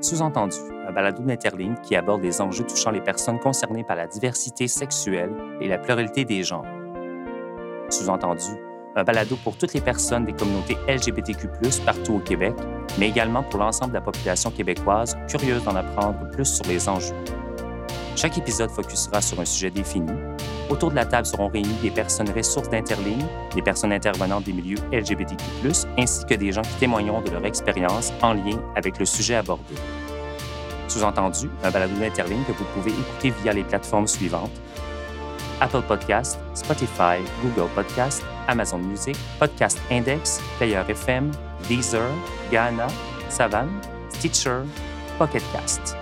Sous-entendu, un balado d'Interligne qui aborde les enjeux touchant les personnes concernées par la diversité sexuelle et la pluralité des genres. Sous-entendu, un balado pour toutes les personnes des communautés LGBTQ+, partout au Québec, mais également pour l'ensemble de la population québécoise curieuse d'en apprendre plus sur les enjeux. Chaque épisode focusera sur un sujet défini. Autour de la table seront réunies des personnes ressources d'Interligne, des personnes intervenantes des milieux LGBTQ+, ainsi que des gens qui témoigneront de leur expérience en lien avec le sujet abordé. Sous-entendu, un balado d'Interligne que vous pouvez écouter via les plateformes suivantes Apple Podcast, Spotify, Google Podcast, Amazon Music, Podcast Index, Player FM, Deezer, Ghana, Savannah, Stitcher, Pocket Cast.